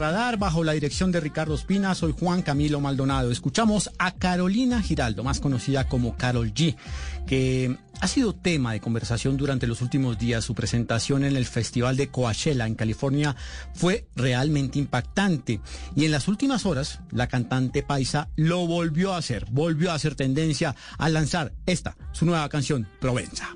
Radar bajo la dirección de Ricardo Espina. Soy Juan Camilo Maldonado. Escuchamos a Carolina Giraldo, más conocida como Carol G, que ha sido tema de conversación durante los últimos días. Su presentación en el Festival de Coachella en California fue realmente impactante. Y en las últimas horas, la cantante paisa lo volvió a hacer, volvió a hacer tendencia al lanzar esta, su nueva canción, Provenza.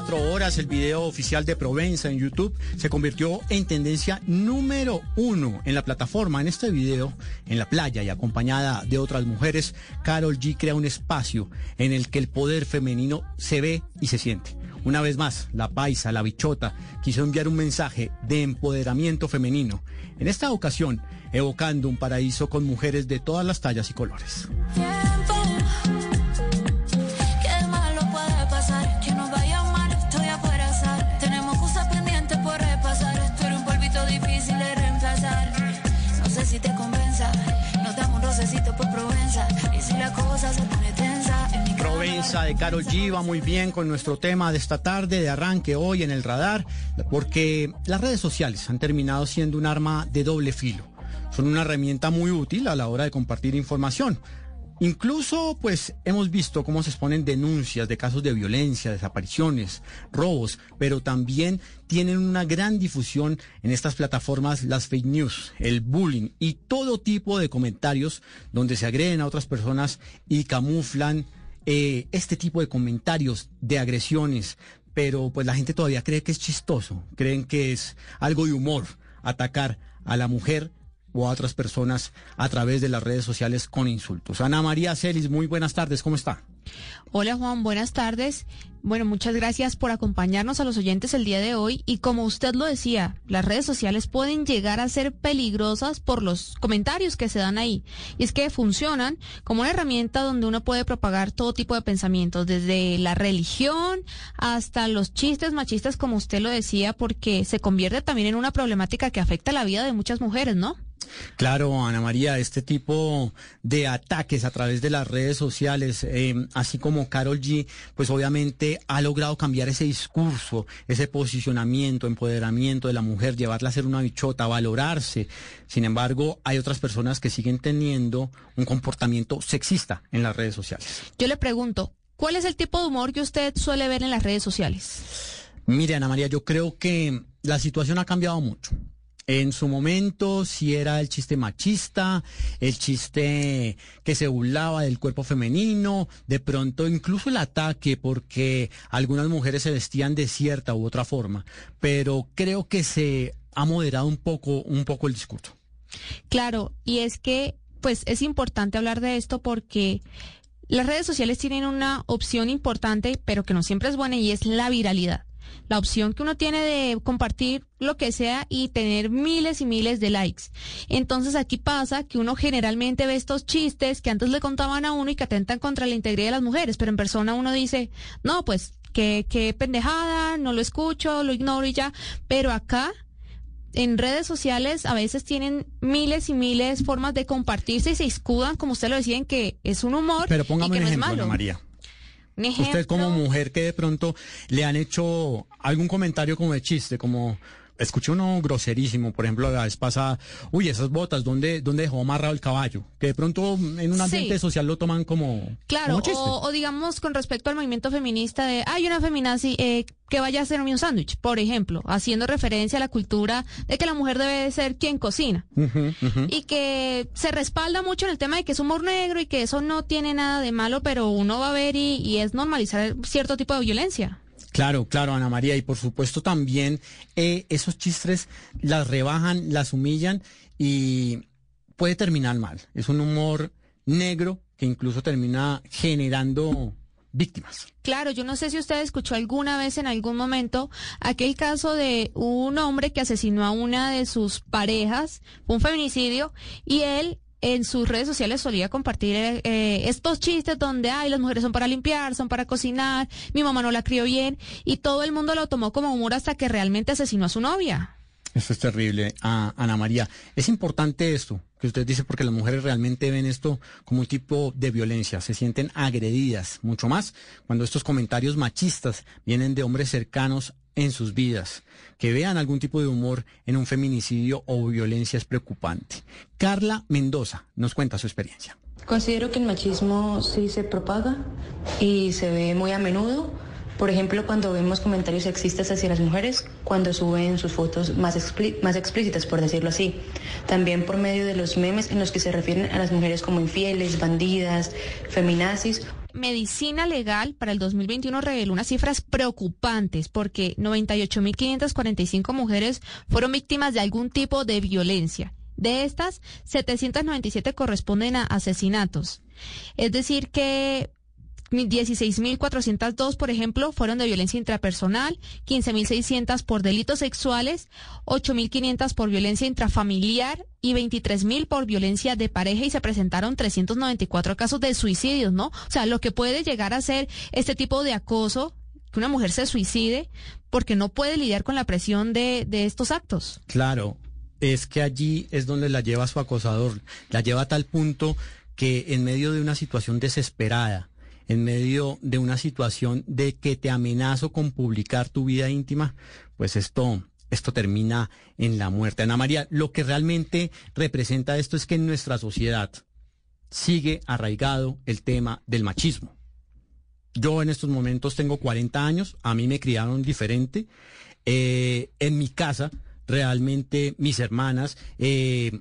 24 horas, el video oficial de Provenza en YouTube se convirtió en tendencia número uno en la plataforma. En este video, en la playa y acompañada de otras mujeres, Carol G crea un espacio en el que el poder femenino se ve y se siente. Una vez más, la paisa, la bichota, quiso enviar un mensaje de empoderamiento femenino. En esta ocasión, evocando un paraíso con mujeres de todas las tallas y colores. De Carol G va muy bien con nuestro tema de esta tarde, de arranque hoy en el radar, porque las redes sociales han terminado siendo un arma de doble filo. Son una herramienta muy útil a la hora de compartir información. Incluso, pues, hemos visto cómo se exponen denuncias de casos de violencia, desapariciones, robos, pero también tienen una gran difusión en estas plataformas las fake news, el bullying y todo tipo de comentarios donde se agreden a otras personas y camuflan eh, este tipo de comentarios, de agresiones, pero pues la gente todavía cree que es chistoso, creen que es algo de humor atacar a la mujer o a otras personas a través de las redes sociales con insultos. Ana María Celis, muy buenas tardes, ¿cómo está? Hola Juan, buenas tardes. Bueno, muchas gracias por acompañarnos a los oyentes el día de hoy. Y como usted lo decía, las redes sociales pueden llegar a ser peligrosas por los comentarios que se dan ahí. Y es que funcionan como una herramienta donde uno puede propagar todo tipo de pensamientos, desde la religión hasta los chistes machistas, como usted lo decía, porque se convierte también en una problemática que afecta la vida de muchas mujeres, ¿no? Claro, Ana María, este tipo de ataques a través de las redes sociales, eh, así como Carol G, pues obviamente ha logrado cambiar ese discurso, ese posicionamiento, empoderamiento de la mujer, llevarla a ser una bichota, valorarse. Sin embargo, hay otras personas que siguen teniendo un comportamiento sexista en las redes sociales. Yo le pregunto, ¿cuál es el tipo de humor que usted suele ver en las redes sociales? Mire, Ana María, yo creo que la situación ha cambiado mucho. En su momento, si era el chiste machista, el chiste que se burlaba del cuerpo femenino, de pronto incluso el ataque porque algunas mujeres se vestían de cierta u otra forma. Pero creo que se ha moderado un poco, un poco el discurso. Claro, y es que, pues, es importante hablar de esto porque las redes sociales tienen una opción importante, pero que no siempre es buena, y es la viralidad. La opción que uno tiene de compartir lo que sea y tener miles y miles de likes. Entonces aquí pasa que uno generalmente ve estos chistes que antes le contaban a uno y que atentan contra la integridad de las mujeres, pero en persona uno dice, no, pues, qué, qué pendejada, no lo escucho, lo ignoro y ya. Pero acá en redes sociales a veces tienen miles y miles formas de compartirse y se escudan, como usted lo decía, en que es un humor Pero y que un no es ejemplo, malo. Ana María. Usted como mujer que de pronto le han hecho algún comentario como de chiste, como escuché uno groserísimo, por ejemplo, la vez pasada, uy, esas botas, ¿dónde, dónde dejó amarrado el caballo? Que de pronto en un ambiente Sí. social lo toman como, Claro, como chiste. o, o digamos con respecto al movimiento feminista de, hay una feminazi eh, que vaya a hacerme un sándwich, por ejemplo, haciendo referencia a la cultura de que la mujer debe ser quien cocina. Y que se respalda mucho en el tema de que es humor negro y que eso no tiene nada de malo, pero uno va a ver y, y es normalizar cierto tipo de violencia. Claro, claro, Ana María, y por supuesto también eh, esos chistes las rebajan, las humillan y puede terminar mal. Es un humor negro que incluso termina generando víctimas. Claro, yo no sé si usted escuchó alguna vez en algún momento aquel caso de un hombre que asesinó a una de sus parejas, un feminicidio, y él en sus redes sociales solía compartir eh, eh, estos chistes donde, ay, las mujeres son para limpiar, son para cocinar, mi mamá no la crió bien, y todo el mundo lo tomó como humor hasta que realmente asesinó a su novia. Eso es terrible, a- Ana María. Es importante esto que usted dice porque las mujeres realmente ven esto como un tipo de violencia, se sienten agredidas mucho más cuando estos comentarios machistas vienen de hombres cercanos en sus vidas. Que vean algún tipo de humor en un feminicidio o violencia es preocupante. Carla Mendoza nos cuenta su experiencia. Considero que el machismo sí se propaga y se ve muy a menudo. Por ejemplo, cuando vemos comentarios sexistas hacia las mujeres, cuando suben sus fotos más, más explícitas, por decirlo así. También por medio de los memes en los que se refieren a las mujeres como infieles, bandidas, feminazis Medicina Legal para el 2021 reveló unas cifras preocupantes porque 98.545 mujeres fueron víctimas de algún tipo de violencia. De estas, 797 corresponden a asesinatos. Es decir, que 16.402, por ejemplo, fueron de violencia intrapersonal, 15.600 por delitos sexuales, 8.500 por violencia intrafamiliar y 23.000 por violencia de pareja y se presentaron 394 casos de suicidios, ¿no? O sea, lo que puede llegar a ser este tipo de acoso, que una mujer se suicide porque no puede lidiar con la presión de, de estos actos. Claro, es que allí es donde la lleva su acosador, la lleva a tal punto que en medio de una situación desesperada, en medio de una situación de que te amenazo con publicar tu vida íntima, pues esto, esto termina en la muerte. Ana María, lo que realmente representa esto es que en nuestra sociedad sigue arraigado el tema del machismo. Yo en estos momentos tengo 40 años, a mí me criaron diferente. Eh, en mi casa, realmente mis hermanas, eh,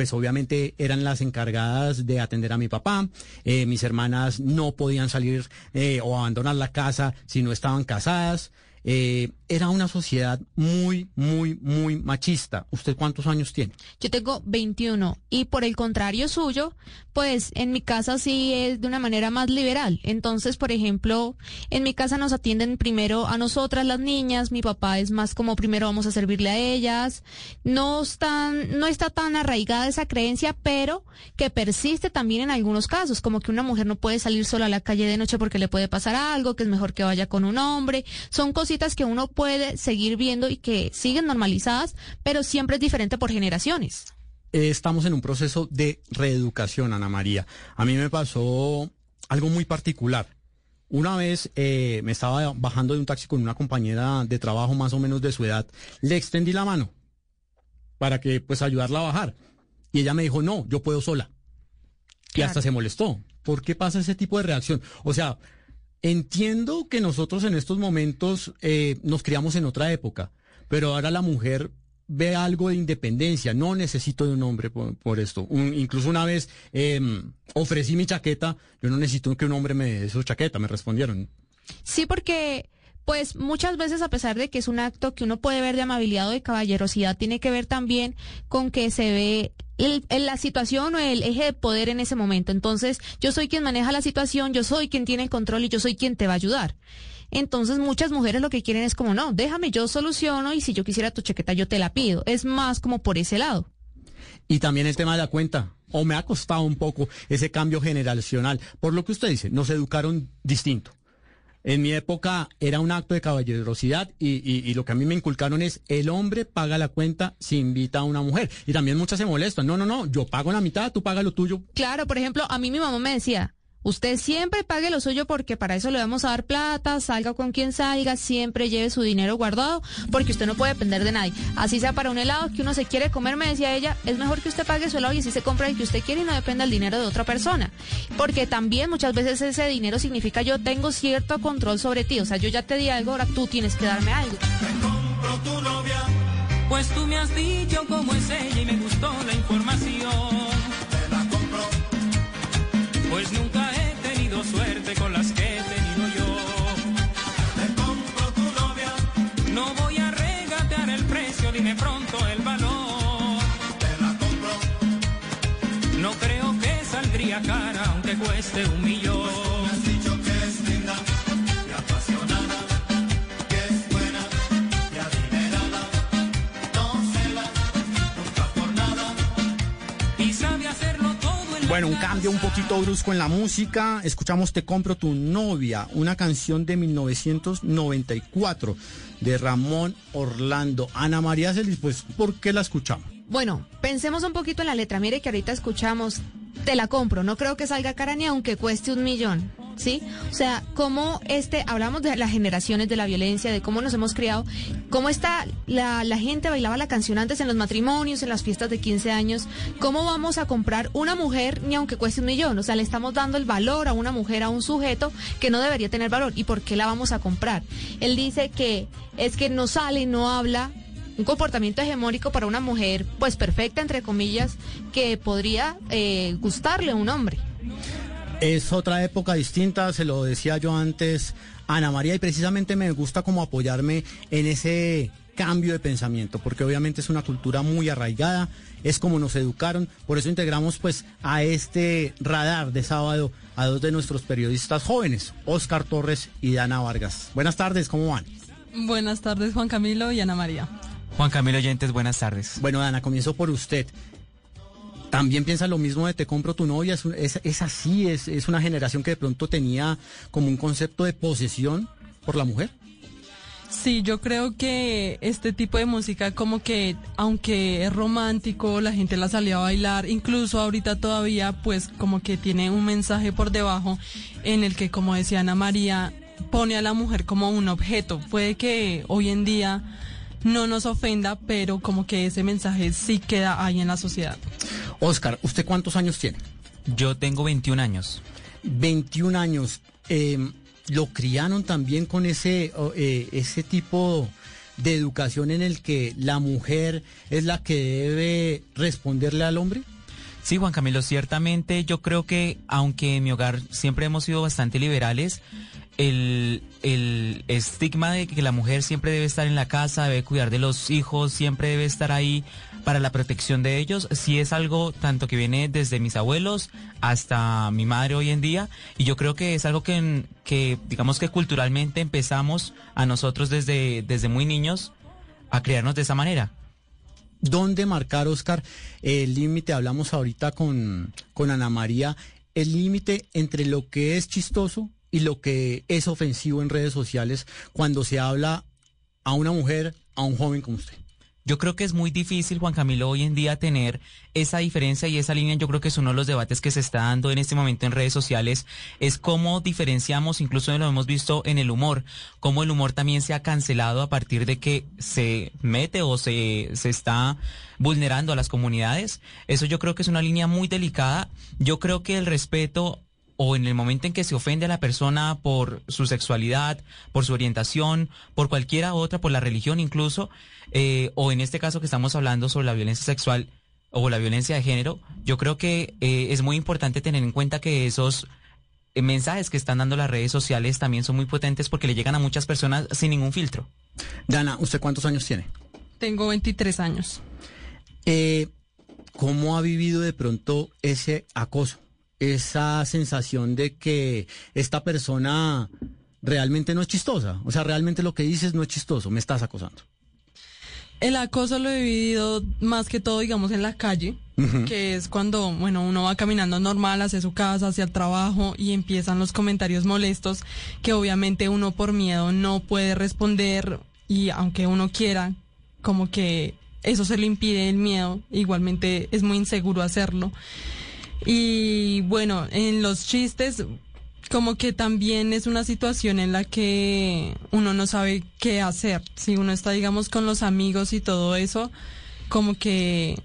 pues obviamente eran las encargadas de atender a mi papá. Eh, mis hermanas no podían salir eh, o abandonar la casa si no estaban casadas. Eh, era una sociedad muy, muy, muy machista. ¿Usted cuántos años tiene? Yo tengo 21 y por el contrario suyo, pues en mi casa sí es de una manera más liberal. Entonces, por ejemplo, en mi casa nos atienden primero a nosotras las niñas, mi papá es más como primero vamos a servirle a ellas. No están, no está tan arraigada esa creencia, pero que persiste también en algunos casos, como que una mujer no puede salir sola a la calle de noche porque le puede pasar algo, que es mejor que vaya con un hombre. Son cositas que uno puede seguir viendo y que siguen normalizadas, pero siempre es diferente por generaciones. Eh, estamos en un proceso de reeducación, Ana María. A mí me pasó algo muy particular. Una vez eh, me estaba bajando de un taxi con una compañera de trabajo más o menos de su edad. Le extendí la mano para que pues ayudarla a bajar. Y ella me dijo, no, yo puedo sola. Y hasta se molestó. ¿Por qué pasa ese tipo de reacción? O sea, entiendo que nosotros en estos momentos eh, nos criamos en otra época, pero ahora la mujer ve algo de independencia. No necesito de un hombre por, por esto. Incluso una vez eh, ofrecí mi chaqueta. Yo no necesito que un hombre me dé su chaqueta. Me respondieron. Sí, porque pues muchas veces a pesar de que es un acto que uno puede ver de amabilidad o de caballerosidad, tiene que ver también con que se ve el- el- la situación o el eje de poder en ese momento. Entonces, yo soy quien maneja la situación, yo soy quien tiene el control y yo soy quien te va a ayudar. Entonces, muchas mujeres lo que quieren es como, no, déjame, yo soluciono y si yo quisiera tu chaqueta, yo te la pido. Es más como por ese lado. Y también el tema de la cuenta. O me ha costado un poco ese cambio generacional. Por lo que usted dice, nos educaron distinto. En mi época era un acto de caballerosidad y, y- y lo que a mí me inculcaron es el hombre paga la cuenta si invita a una mujer. Y también muchas se molestan. No, no, no, yo pago la mitad, tú pagas lo tuyo. Claro, por ejemplo, a mí mi mamá me decía, usted siempre pague lo suyo porque para eso le vamos a dar plata, salga con quien salga, siempre lleve su dinero guardado, porque usted no puede depender de nadie. Así sea para un helado que uno se quiere comer, me decía ella, es mejor que usted pague su helado y así se compra el que usted quiere y no dependa del dinero de otra persona. Porque también muchas veces ese dinero significa yo tengo cierto control sobre ti, o sea, yo ya te di algo, ahora tú tienes que darme algo. compro tu novia, pues tú me has dicho cómo es ella y me gustó la información. Te la compro, pues nunca suerte con las que he tenido yo. Te compro tu novia, no voy a regatear el precio, dime pronto el valor. Te la compro, no creo que saldría cara aunque cueste un millón. Bueno, un cambio un poquito brusco en la música. Escuchamos Te compro tu novia, una canción de 1994 de Ramón Orlando. Ana María Celis, pues, ¿por qué la escuchamos? Bueno, pensemos un poquito en la letra. Mire que ahorita escuchamos, te la compro, no creo que salga cara ni aunque cueste un millón, ¿sí? O sea, cómo este, hablamos de las generaciones de la violencia, de cómo nos hemos criado, cómo está la, la gente bailaba la canción antes en los matrimonios, en las fiestas de 15 años, cómo vamos a comprar una mujer ni aunque cueste un millón, o sea, le estamos dando el valor a una mujer, a un sujeto que no debería tener valor. ¿Y por qué la vamos a comprar? Él dice que es que no sale, no habla, un comportamiento hegemónico para una mujer, pues perfecta, entre comillas, que podría eh, gustarle a un hombre. Es otra época distinta, se lo decía yo antes, Ana María, y precisamente me gusta como apoyarme en ese cambio de pensamiento, porque obviamente es una cultura muy arraigada, es como nos educaron, por eso integramos pues a este radar de sábado a dos de nuestros periodistas jóvenes, Oscar Torres y Dana Vargas. Buenas tardes, ¿cómo van? Buenas tardes, Juan Camilo y Ana María. Juan Camilo Oyentes, buenas tardes. Bueno, Dana, comienzo por usted. ¿También piensa lo mismo de te compro tu novia? ¿Es, es, así? Es, ¿Es una generación que de pronto tenía como un concepto de posesión por la mujer? Sí, yo creo que este tipo de música como que aunque es romántico, la gente la salió a bailar, incluso ahorita todavía pues como que tiene un mensaje por debajo en el que como decía Ana María pone a la mujer como un objeto. Puede que hoy en día no nos ofenda, pero como que ese mensaje sí queda ahí en la sociedad. Oscar, ¿usted cuántos años tiene? Yo tengo 21 años. 21 años. Eh, ¿Lo criaron también con ese, eh, ese tipo de educación en el que la mujer es la que debe responderle al hombre? Sí, Juan Camilo, ciertamente yo creo que aunque en mi hogar siempre hemos sido bastante liberales, el, estigma de que la mujer siempre debe estar en la casa, debe cuidar de los hijos, siempre debe estar ahí para la protección de ellos, sí es algo tanto que viene desde mis abuelos hasta mi madre hoy en día, y yo creo que es algo que, que digamos que culturalmente empezamos a nosotros desde, desde muy niños a crearnos de esa manera. ¿Dónde marcar, Oscar, el límite? Hablamos ahorita con, con Ana María, el límite entre lo que es chistoso y lo que es ofensivo en redes sociales cuando se habla a una mujer, a un joven como usted. Yo creo que es muy difícil, Juan Camilo, hoy en día tener esa diferencia y esa línea. Yo creo que es uno de los debates que se está dando en este momento en redes sociales. Es cómo diferenciamos, incluso lo hemos visto en el humor, cómo el humor también se ha cancelado a partir de que se mete o se, se está vulnerando a las comunidades. Eso yo creo que es una línea muy delicada. Yo creo que el respeto o en el momento en que se ofende a la persona por su sexualidad, por su orientación, por cualquiera otra, por la religión incluso, eh, o en este caso que estamos hablando sobre la violencia sexual o la violencia de género, yo creo que eh, es muy importante tener en cuenta que esos eh, mensajes que están dando las redes sociales también son muy potentes porque le llegan a muchas personas sin ningún filtro. Dana, ¿usted cuántos años tiene? Tengo 23 años. Eh, ¿Cómo ha vivido de pronto ese acoso? Esa sensación de que esta persona realmente no es chistosa. O sea, realmente lo que dices no es chistoso, me estás acosando. el acoso lo he vivido más que todo, digamos, en la calle, que es cuando, bueno, uno va caminando normal hacia su casa, hacia el trabajo y empiezan los comentarios molestos que obviamente uno por miedo no puede responder y aunque uno quiera, como que eso se le impide el miedo, igualmente es muy inseguro hacerlo. Y bueno, en los chistes, como que también es una situación en la que uno no sabe qué hacer. Si uno está, digamos, con los amigos y todo eso, como que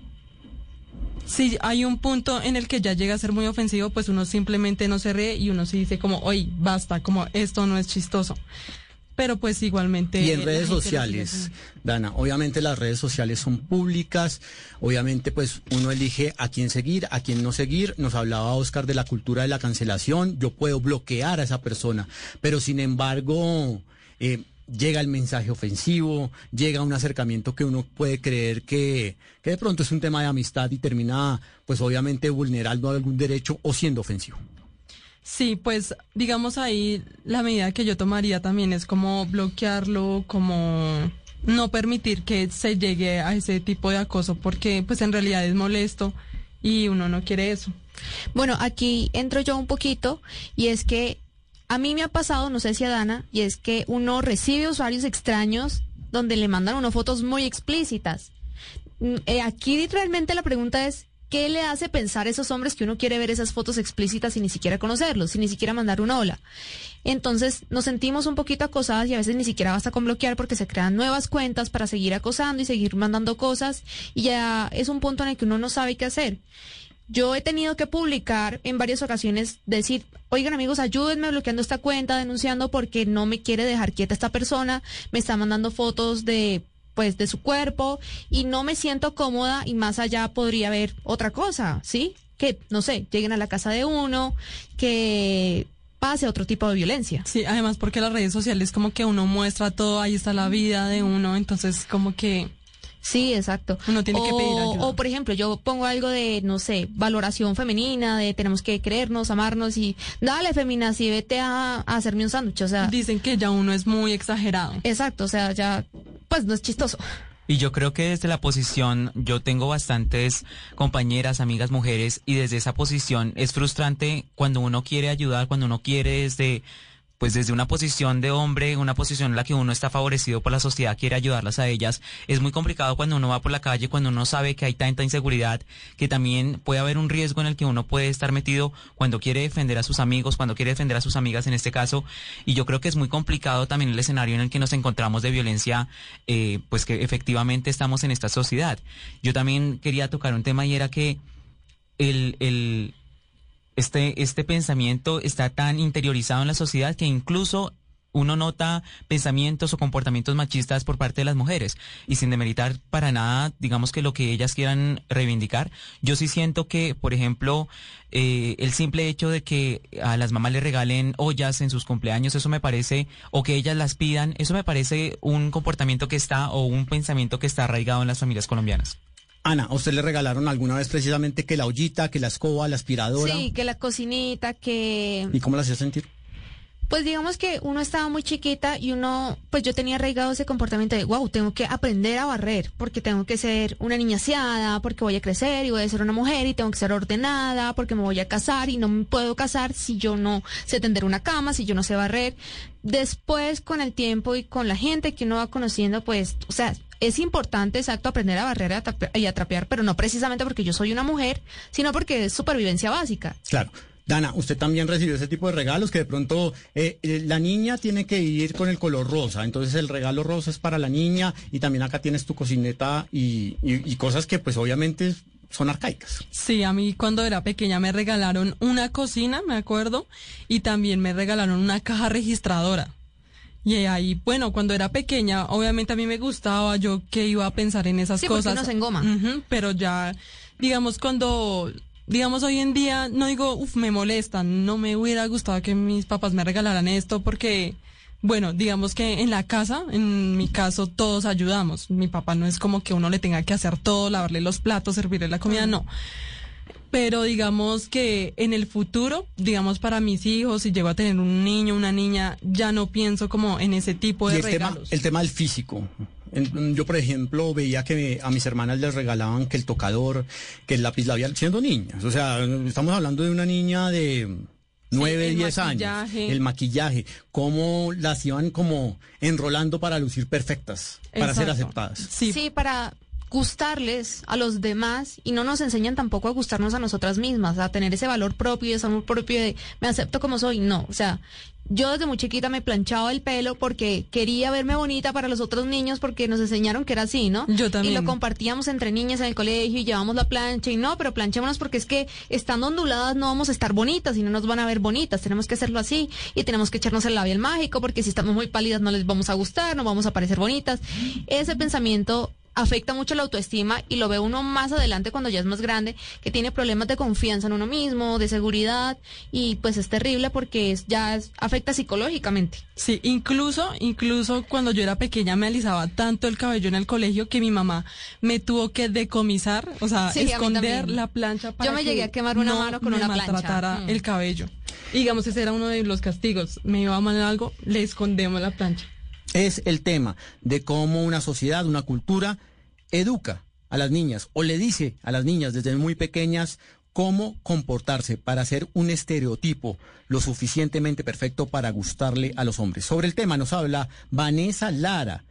si hay un punto en el que ya llega a ser muy ofensivo, pues uno simplemente no se ríe y uno se dice como, oye, basta, como esto no es chistoso. Pero pues igualmente... Y en redes sociales. Dana, obviamente las redes sociales son públicas, obviamente pues uno elige a quién seguir, a quién no seguir. Nos hablaba Oscar de la cultura de la cancelación, yo puedo bloquear a esa persona, pero sin embargo eh, llega el mensaje ofensivo, llega un acercamiento que uno puede creer que, que de pronto es un tema de amistad y termina pues obviamente vulnerando algún derecho o siendo ofensivo. Sí, pues digamos ahí la medida que yo tomaría también es como bloquearlo, como no permitir que se llegue a ese tipo de acoso porque pues en realidad es molesto y uno no quiere eso. Bueno, aquí entro yo un poquito y es que a mí me ha pasado, no sé si a Dana, y es que uno recibe usuarios extraños donde le mandan uno fotos muy explícitas. Mm, eh, aquí realmente la pregunta es, ¿qué le hace pensar a esos hombres que uno quiere ver esas fotos explícitas sin ni siquiera conocerlos, sin ni siquiera mandar una hola? Entonces nos sentimos un poquito acosadas y a veces ni siquiera basta con bloquear porque se crean nuevas cuentas para seguir acosando y seguir mandando cosas y ya es un punto en el que uno no sabe qué hacer. Yo he tenido que publicar en varias ocasiones, decir, oigan amigos, ayúdenme bloqueando esta cuenta, denunciando porque no me quiere dejar quieta esta persona, me está mandando fotos de pues de su cuerpo y no me siento cómoda y más allá podría haber otra cosa, ¿sí? Que, no sé, lleguen a la casa de uno, que pase otro tipo de violencia. Sí, además porque las redes sociales como que uno muestra todo, ahí está la vida de uno, entonces como que Sí, exacto. Uno tiene que o, pedir ayuda. O, por ejemplo, yo pongo algo de, no sé, valoración femenina, de tenemos que creernos, amarnos y dale, femina, sí, vete a, a hacerme un sándwich. O sea, dicen que ya uno es muy exagerado. exacto, o sea, ya, pues no es chistoso. Y yo creo que desde la posición, yo tengo bastantes compañeras, amigas, mujeres, y desde esa posición es frustrante cuando uno quiere ayudar, cuando uno quiere desde, pues desde una posición de hombre, una posición en la que uno está favorecido por la sociedad, quiere ayudarlas a ellas. Es muy complicado cuando uno va por la calle, cuando uno sabe que hay tanta inseguridad, que también puede haber un riesgo en el que uno puede estar metido cuando quiere defender a sus amigos, cuando quiere defender a sus amigas en este caso. Y yo creo que es muy complicado también el escenario en el que nos encontramos de violencia, eh, pues que efectivamente estamos en esta sociedad. Yo también quería tocar un tema y era que el, el, este, este pensamiento está tan interiorizado en la sociedad que incluso uno nota pensamientos o comportamientos machistas por parte de las mujeres y sin demeritar para nada, digamos que lo que ellas quieran reivindicar. Yo sí siento que, por ejemplo, eh, el simple hecho de que a las mamás le regalen ollas en sus cumpleaños, eso me parece, o que ellas las pidan, eso me parece un comportamiento que está o un pensamiento que está arraigado en las familias colombianas. Ana, ¿a usted le regalaron alguna vez precisamente que la ollita, que la escoba, la aspiradora? Sí, que la cocinita, que... ¿Y cómo la hacía sentir? Pues digamos que uno estaba muy chiquita y uno, pues yo tenía arraigado ese comportamiento de, wow, tengo que aprender a barrer, porque tengo que ser una niña aseada, porque voy a crecer y voy a ser una mujer y tengo que ser ordenada, porque me voy a casar y no me puedo casar si yo no sé tender una cama, si yo no sé barrer. Después, con el tiempo y con la gente que uno va conociendo, pues, o sea, es importante, exacto, aprender a barrer y a trapear, pero no precisamente porque yo soy una mujer, sino porque es supervivencia básica. Claro. Dana, usted también recibió ese tipo de regalos que de pronto eh, eh, la niña tiene que ir con el color rosa, entonces el regalo rosa es para la niña y también acá tienes tu cocineta y, y- y cosas que pues obviamente son arcaicas. Sí, a mí cuando era pequeña me regalaron una cocina, me acuerdo, y también me regalaron una caja registradora. Y ahí, bueno, cuando era pequeña, obviamente a mí me gustaba, yo que iba a pensar en esas Sí, porque cosas. uno se engoma. Pero ya, digamos, cuando, digamos, hoy en día, no digo, uff, me molestan, no me hubiera gustado que mis papás me regalaran esto porque, bueno, digamos que en la casa, en mi caso, todos ayudamos. Mi papá no es como que uno le tenga que hacer todo, lavarle los platos, servirle la comida, no. Pero digamos que en el futuro, digamos para mis hijos, si llego a tener un niño, una niña, ya no pienso como en ese tipo Y de el tema, regalos. el tema del físico. En- Yo, por ejemplo, veía que a mis hermanas les regalaban que el tocador, que el lápiz labial, siendo niñas. O sea, estamos hablando de una niña de 9, el 10 años. maquillaje. El maquillaje. Cómo las iban como enrolando para lucir perfectas, para ser aceptadas. Sí, Sí, para gustarles a los demás y no nos enseñan tampoco a gustarnos a nosotras mismas, a tener ese valor propio y ese amor propio de me acepto como soy. No, o sea, yo desde muy chiquita me planchaba el pelo porque quería verme bonita para los otros niños porque nos enseñaron que era así, ¿no? Yo también. Y lo compartíamos entre niñas en el colegio y llevamos la plancha y no, pero planchémonos porque es que estando onduladas no vamos a estar bonitas y no nos van a ver bonitas, tenemos que hacerlo así y tenemos que echarnos el labial mágico porque si estamos muy pálidas no les vamos a gustar, no vamos a parecer bonitas. Ese pensamiento afecta mucho la autoestima y lo ve uno más adelante cuando ya es más grande, que tiene problemas de confianza en uno mismo, de seguridad y pues es terrible porque es, ya es- afecta psicológicamente. Sí, incluso, incluso cuando yo era pequeña me alisaba tanto el cabello en el colegio que mi mamá me tuvo que decomisar, o sea, Sí, esconder la plancha para me que llegué a quemar una no mano con me una maltratara Mm. el cabello. Y digamos, ese era uno de los castigos. Me iba a mal algo, le escondemos la plancha. Es el tema de cómo una sociedad, una cultura educa a las niñas o le dice a las niñas desde muy pequeñas cómo comportarse para ser un estereotipo lo suficientemente perfecto para gustarle a los hombres. Sobre el tema nos habla Vanessa Lara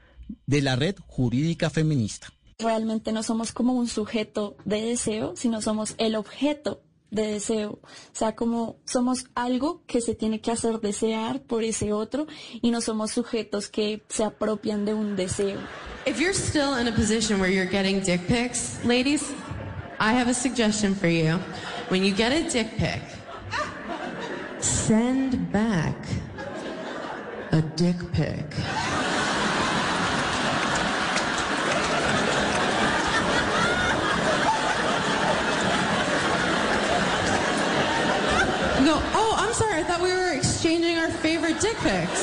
de la Red Jurídica Feminista. realmente no somos como un sujeto de deseo, sino somos el objeto de deseo. O sea, como somos algo que se tiene que hacer desear por ese otro y no somos sujetos que se apropian de un deseo. If you're still in a position where you're getting dick pics, ladies, I have a suggestion for you. When you get a dick pic, send back a dick pic. Go, oh, I'm sorry, I thought we were exchanging our favorite dick pics.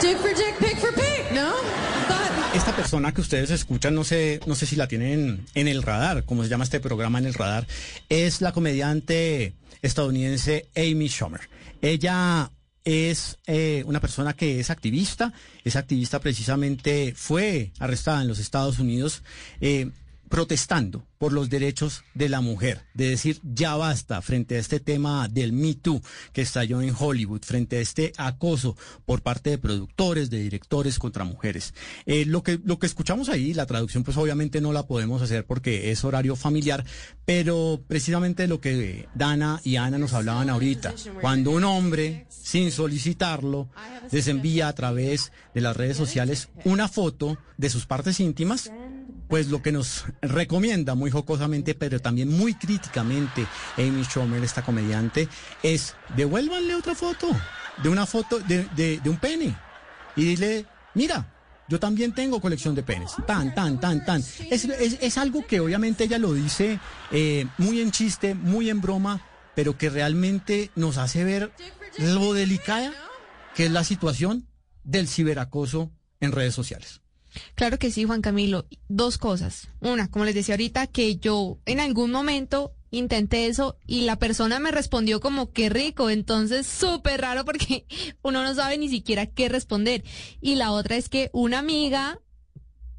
Dick for dick, pic for pic, no? Esta persona que ustedes escuchan, no sé, no sé si la tienen en el radar, como se llama este programa en el radar, es la comediante estadounidense Amy Schumer. Ella es eh, una persona que es activista, es activista precisamente, fue arrestada en los Estados Unidos eh, protestando por los derechos de la mujer, de decir ya basta frente a este tema del Me Too que estalló en Hollywood, frente a este acoso por parte de productores, de directores contra mujeres. Eh, lo, que, lo que escuchamos ahí, la traducción pues obviamente no la podemos hacer porque es horario familiar, pero precisamente lo que Dana y Ana nos hablaban ahorita, cuando un hombre, sin solicitarlo, les envía a través de las redes sociales una foto de sus partes íntimas, pues lo que nos recomienda muy jocosamente, pero también muy críticamente Amy Schumer, esta comediante, es devuélvanle otra foto, de una foto de, un pene. Y dile, mira, yo también tengo colección de penes. Tan, tan, tan, tan. Es, es- es algo que obviamente ella lo dice eh, muy en chiste, muy en broma, pero que realmente nos hace ver lo delicada que es la situación del ciberacoso en redes sociales. Claro que sí, Juan Camilo. Dos cosas. Una, como les decía ahorita, que yo en algún momento intenté eso y la persona me respondió como qué rico, entonces súper raro porque uno no sabe ni siquiera qué responder. Y la otra es que una amiga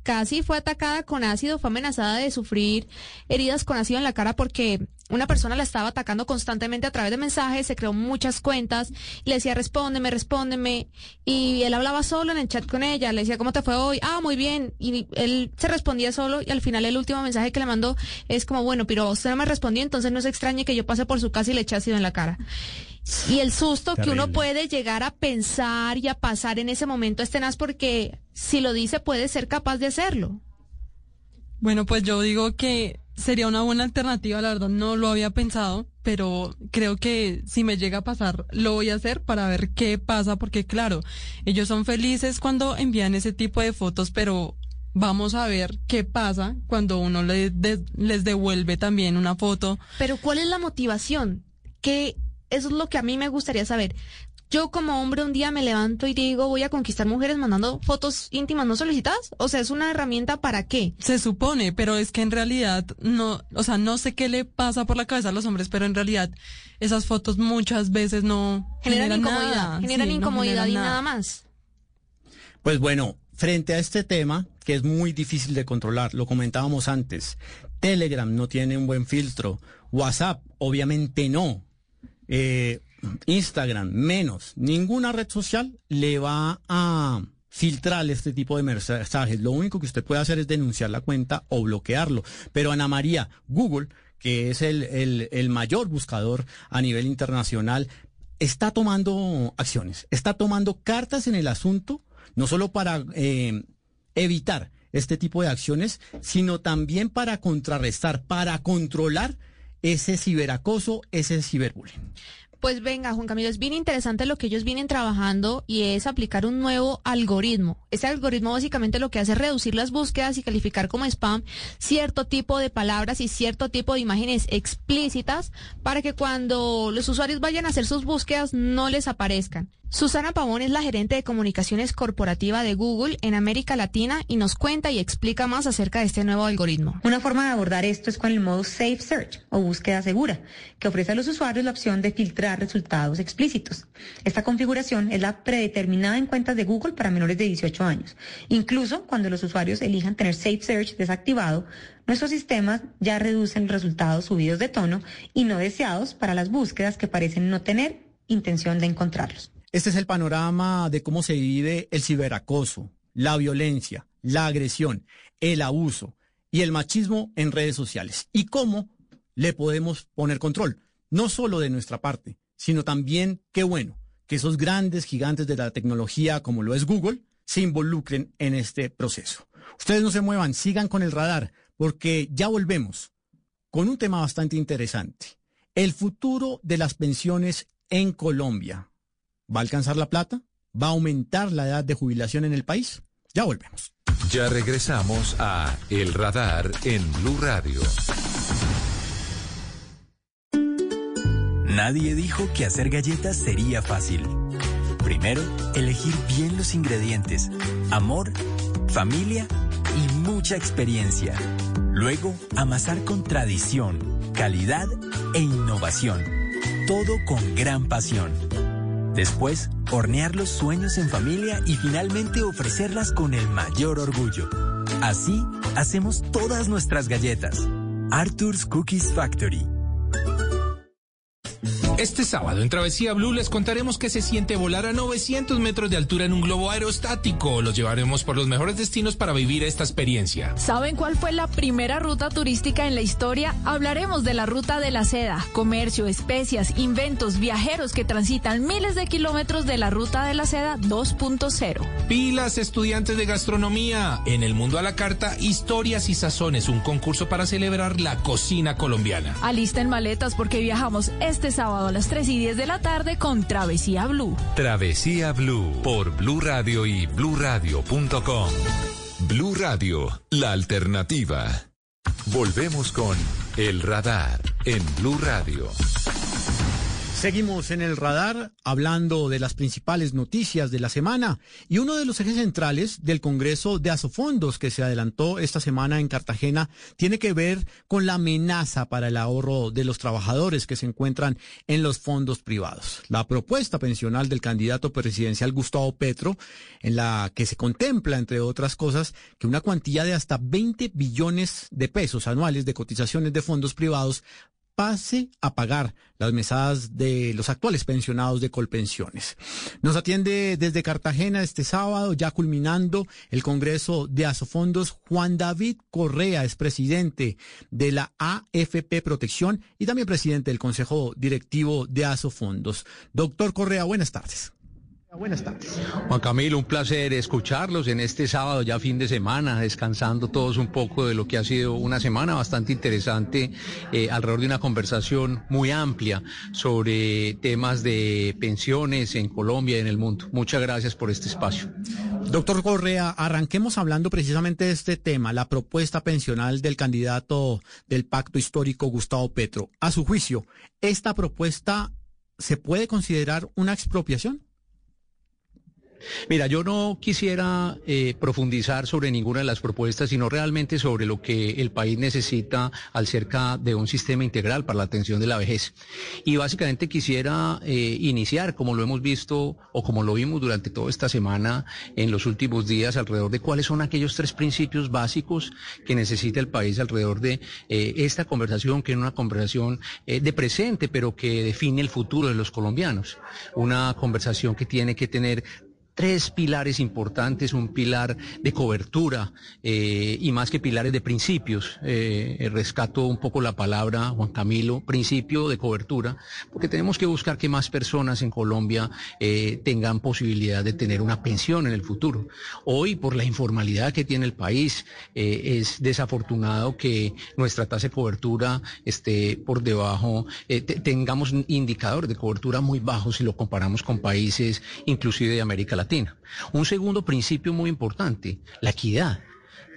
casi fue atacada con ácido, fue amenazada de sufrir heridas con ácido en la cara porque una persona la estaba atacando constantemente a través de mensajes, se creó muchas cuentas, y le decía respóndeme, respóndeme, y él hablaba solo en el chat con ella, le decía ¿cómo te fue hoy? Ah, muy bien, y él se respondía solo y al final el último mensaje que le mandó es como, bueno, pero usted no me respondió, entonces no se extrañe que yo pase por su casa y le eche ácido en la cara. Y el susto que uno puede llegar a pensar y a pasar en ese momento es tenaz porque si lo dice puede ser capaz de hacerlo. Bueno, pues yo digo que sería una buena alternativa, la verdad no lo había pensado, pero creo que si me llega a pasar lo voy a hacer para ver qué pasa, porque claro, ellos son felices cuando envían ese tipo de fotos, pero vamos a ver qué pasa cuando uno les devuelve también una foto. Pero ¿cuál es la motivación? Que eso es lo que a mí me gustaría saber. Yo como hombre un día me levanto y digo voy a conquistar mujeres mandando fotos íntimas no solicitadas? O sea, ¿es una herramienta para qué? Se supone, pero es que en realidad no, o sea, no sé qué le pasa por la cabeza a los hombres, pero en realidad esas fotos muchas veces no Generan, incomodidad, nada. generan Sí, no incomodidad generan y nada más. Pues bueno, frente a este tema, que es muy difícil de controlar, lo comentábamos antes, Telegram no tiene un buen filtro, WhatsApp obviamente no, eh, Instagram menos, ninguna red social le va a filtrar este tipo de mensajes. Lo único que usted puede hacer es denunciar la cuenta o bloquearlo. Pero Ana María, Google, que es el, el- mayor buscador a nivel internacional, está tomando acciones, está tomando cartas en el asunto, no solo para eh, evitar este tipo de acciones, sino también para contrarrestar, para controlar ese ciberacoso, ese ciberbullying. Pues venga, Juan Camilo, es bien interesante lo que ellos vienen trabajando y es aplicar un nuevo algoritmo. Este algoritmo básicamente lo que hace es reducir las búsquedas y calificar como spam cierto tipo de palabras y cierto tipo de imágenes explícitas para que cuando los usuarios vayan a hacer sus búsquedas no les aparezcan. Susana Pavón es la gerente de comunicaciones corporativa de Google en América Latina y nos cuenta y explica más acerca de este nuevo algoritmo. Una forma de abordar esto es con el modo Safe Search o búsqueda segura, que ofrece a los usuarios la opción de filtrar resultados explícitos. Esta configuración es la predeterminada en cuentas de Google para menores de 18 años. Incluso cuando los usuarios elijan tener Safe Search desactivado, nuestros sistemas ya reducen resultados subidos de tono y no deseados para las búsquedas que parecen no tener intención de encontrarlos. Este es el panorama de cómo se vive el ciberacoso, la violencia, la agresión, el abuso y el machismo en redes sociales. Y cómo le podemos poner control, no solo de nuestra parte, sino también, qué bueno, que esos grandes gigantes de la tecnología como lo es Google se involucren en este proceso. Ustedes no se muevan, sigan con el radar, porque ya volvemos con un tema bastante interesante. El futuro de las pensiones en Colombia. ¿Va a alcanzar la plata? ¿Va a aumentar la edad de jubilación en el país? Ya volvemos. Ya regresamos a El Radar en Blue Radio. Nadie dijo que hacer galletas sería fácil. Primero, elegir bien los ingredientes, amor, familia y mucha experiencia. Luego, amasar con tradición, calidad e innovación. Todo con gran pasión. Después, hornear los sueños en familia y finalmente ofrecerlas con el mayor orgullo. Así, hacemos todas nuestras galletas. Arthur's Cookies Factory. Este sábado en Travesía Blue les contaremos que se siente volar a 900 metros de altura en un globo aerostático. Los llevaremos por los mejores destinos para vivir esta experiencia. ¿Saben cuál fue la primera ruta turística en la historia? Hablaremos de la ruta de la seda, comercio, especias, inventos, viajeros que transitan miles de kilómetros de la ruta de la seda 2.0. Pilas estudiantes de gastronomía. En el mundo a la carta, historias y sazones, un concurso para celebrar la cocina colombiana. Alisten maletas porque viajamos este sábado a las 3 y 10 de la tarde con Travesía Blue. Travesía Blue por Blue Radio y bluradio.com. Blue Radio, la alternativa. Volvemos con El Radar en Blue Radio. Seguimos en el radar hablando de las principales noticias de la semana y uno de los ejes centrales del Congreso de Asofondos que se adelantó esta semana en Cartagena tiene que ver con la amenaza para el ahorro de los trabajadores que se encuentran en los fondos privados. La propuesta pensional del candidato presidencial Gustavo Petro, en la que se contempla, entre otras cosas, que una cuantía de hasta 20 billones de pesos anuales de cotizaciones de fondos privados pase a pagar las mesadas de los actuales pensionados de Colpensiones. Nos atiende desde Cartagena este sábado, ya culminando el Congreso de Asofondos, Juan David Correa es presidente de la AFP Protección y también presidente del Consejo Directivo de Asofondos. Doctor Correa, buenas tardes. Buenas tardes. Juan Camilo, un placer escucharlos en este sábado ya fin de semana, descansando todos un poco de lo que ha sido una semana bastante interesante eh, alrededor de una conversación muy amplia sobre temas de pensiones en Colombia y en el mundo. Muchas gracias por este espacio. Doctor Correa, arranquemos hablando precisamente de este tema, la propuesta pensional del candidato del pacto histórico Gustavo Petro. A su juicio, ¿esta propuesta ¿se puede considerar una expropiación? Mira, yo no quisiera eh, profundizar sobre ninguna de las propuestas, sino realmente sobre lo que el país necesita acerca de un sistema integral para la atención de la vejez. Y básicamente quisiera eh, iniciar, como lo hemos visto o como lo vimos durante toda esta semana en los últimos días, alrededor de cuáles son aquellos tres principios básicos que necesita el país alrededor de eh, esta conversación, que es una conversación de presente, pero que define el futuro de los colombianos. Una conversación que tiene que tener tres pilares importantes, un pilar de cobertura eh, y más que pilares de principios. Eh, rescato un poco la palabra, Juan Camilo, principio de cobertura, porque tenemos que buscar que más personas en Colombia eh, tengan posibilidad de tener una pensión en el futuro. Hoy, por la informalidad que tiene el país, es desafortunado que nuestra tasa de cobertura esté por debajo, tengamos indicadores de cobertura muy bajos si lo comparamos con países inclusive de América Latina. Un segundo principio muy importante, la equidad.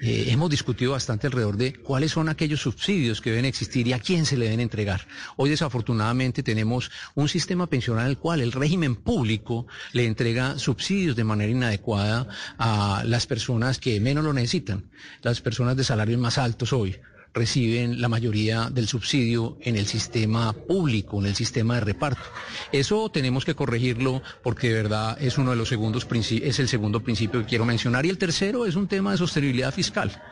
Eh, hemos discutido bastante alrededor de cuáles son aquellos subsidios que deben existir y a quién se le deben entregar. Hoy desafortunadamente tenemos un sistema pensional en el cual el régimen público le entrega subsidios de manera inadecuada a las personas que menos lo necesitan, las personas de salarios más altos hoy reciben la mayoría del subsidio en el sistema público, en el sistema de reparto. Eso tenemos que corregirlo porque de verdad es uno de los segundos es el segundo principio que quiero mencionar y el tercero es un tema de sostenibilidad fiscal.